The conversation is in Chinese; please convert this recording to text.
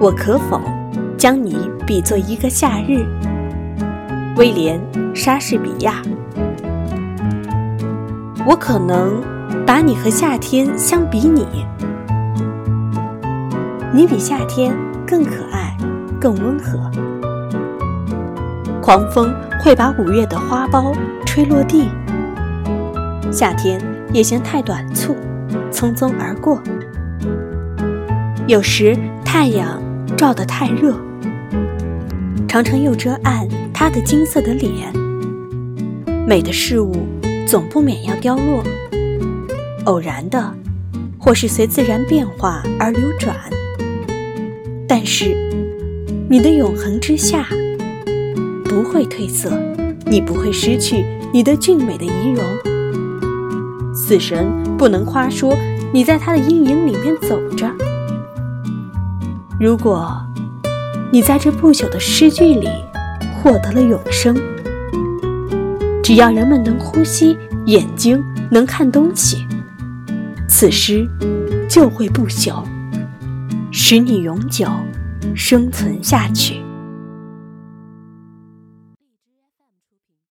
我可否将你比作一个夏日？威廉·莎士比亚。我可能把你和夏天相比拟，你比夏天更可爱，更温和。狂风会把五月的花苞吹落地，夏天也嫌太短促，匆匆而过。有时太阳照得太热，常常又遮暗它的金色的脸。美的事物总不免要凋落，偶然的，或是随自然变化而流转。但是，你的永恒之下。不会褪色，你不会失去你的俊美的仪容。死神不能夸说你在他的阴影里面走着。如果你在这不朽的诗句里获得了永生，只要人们能呼吸，眼睛能看东西，此诗就会不朽，使你永久生存下去。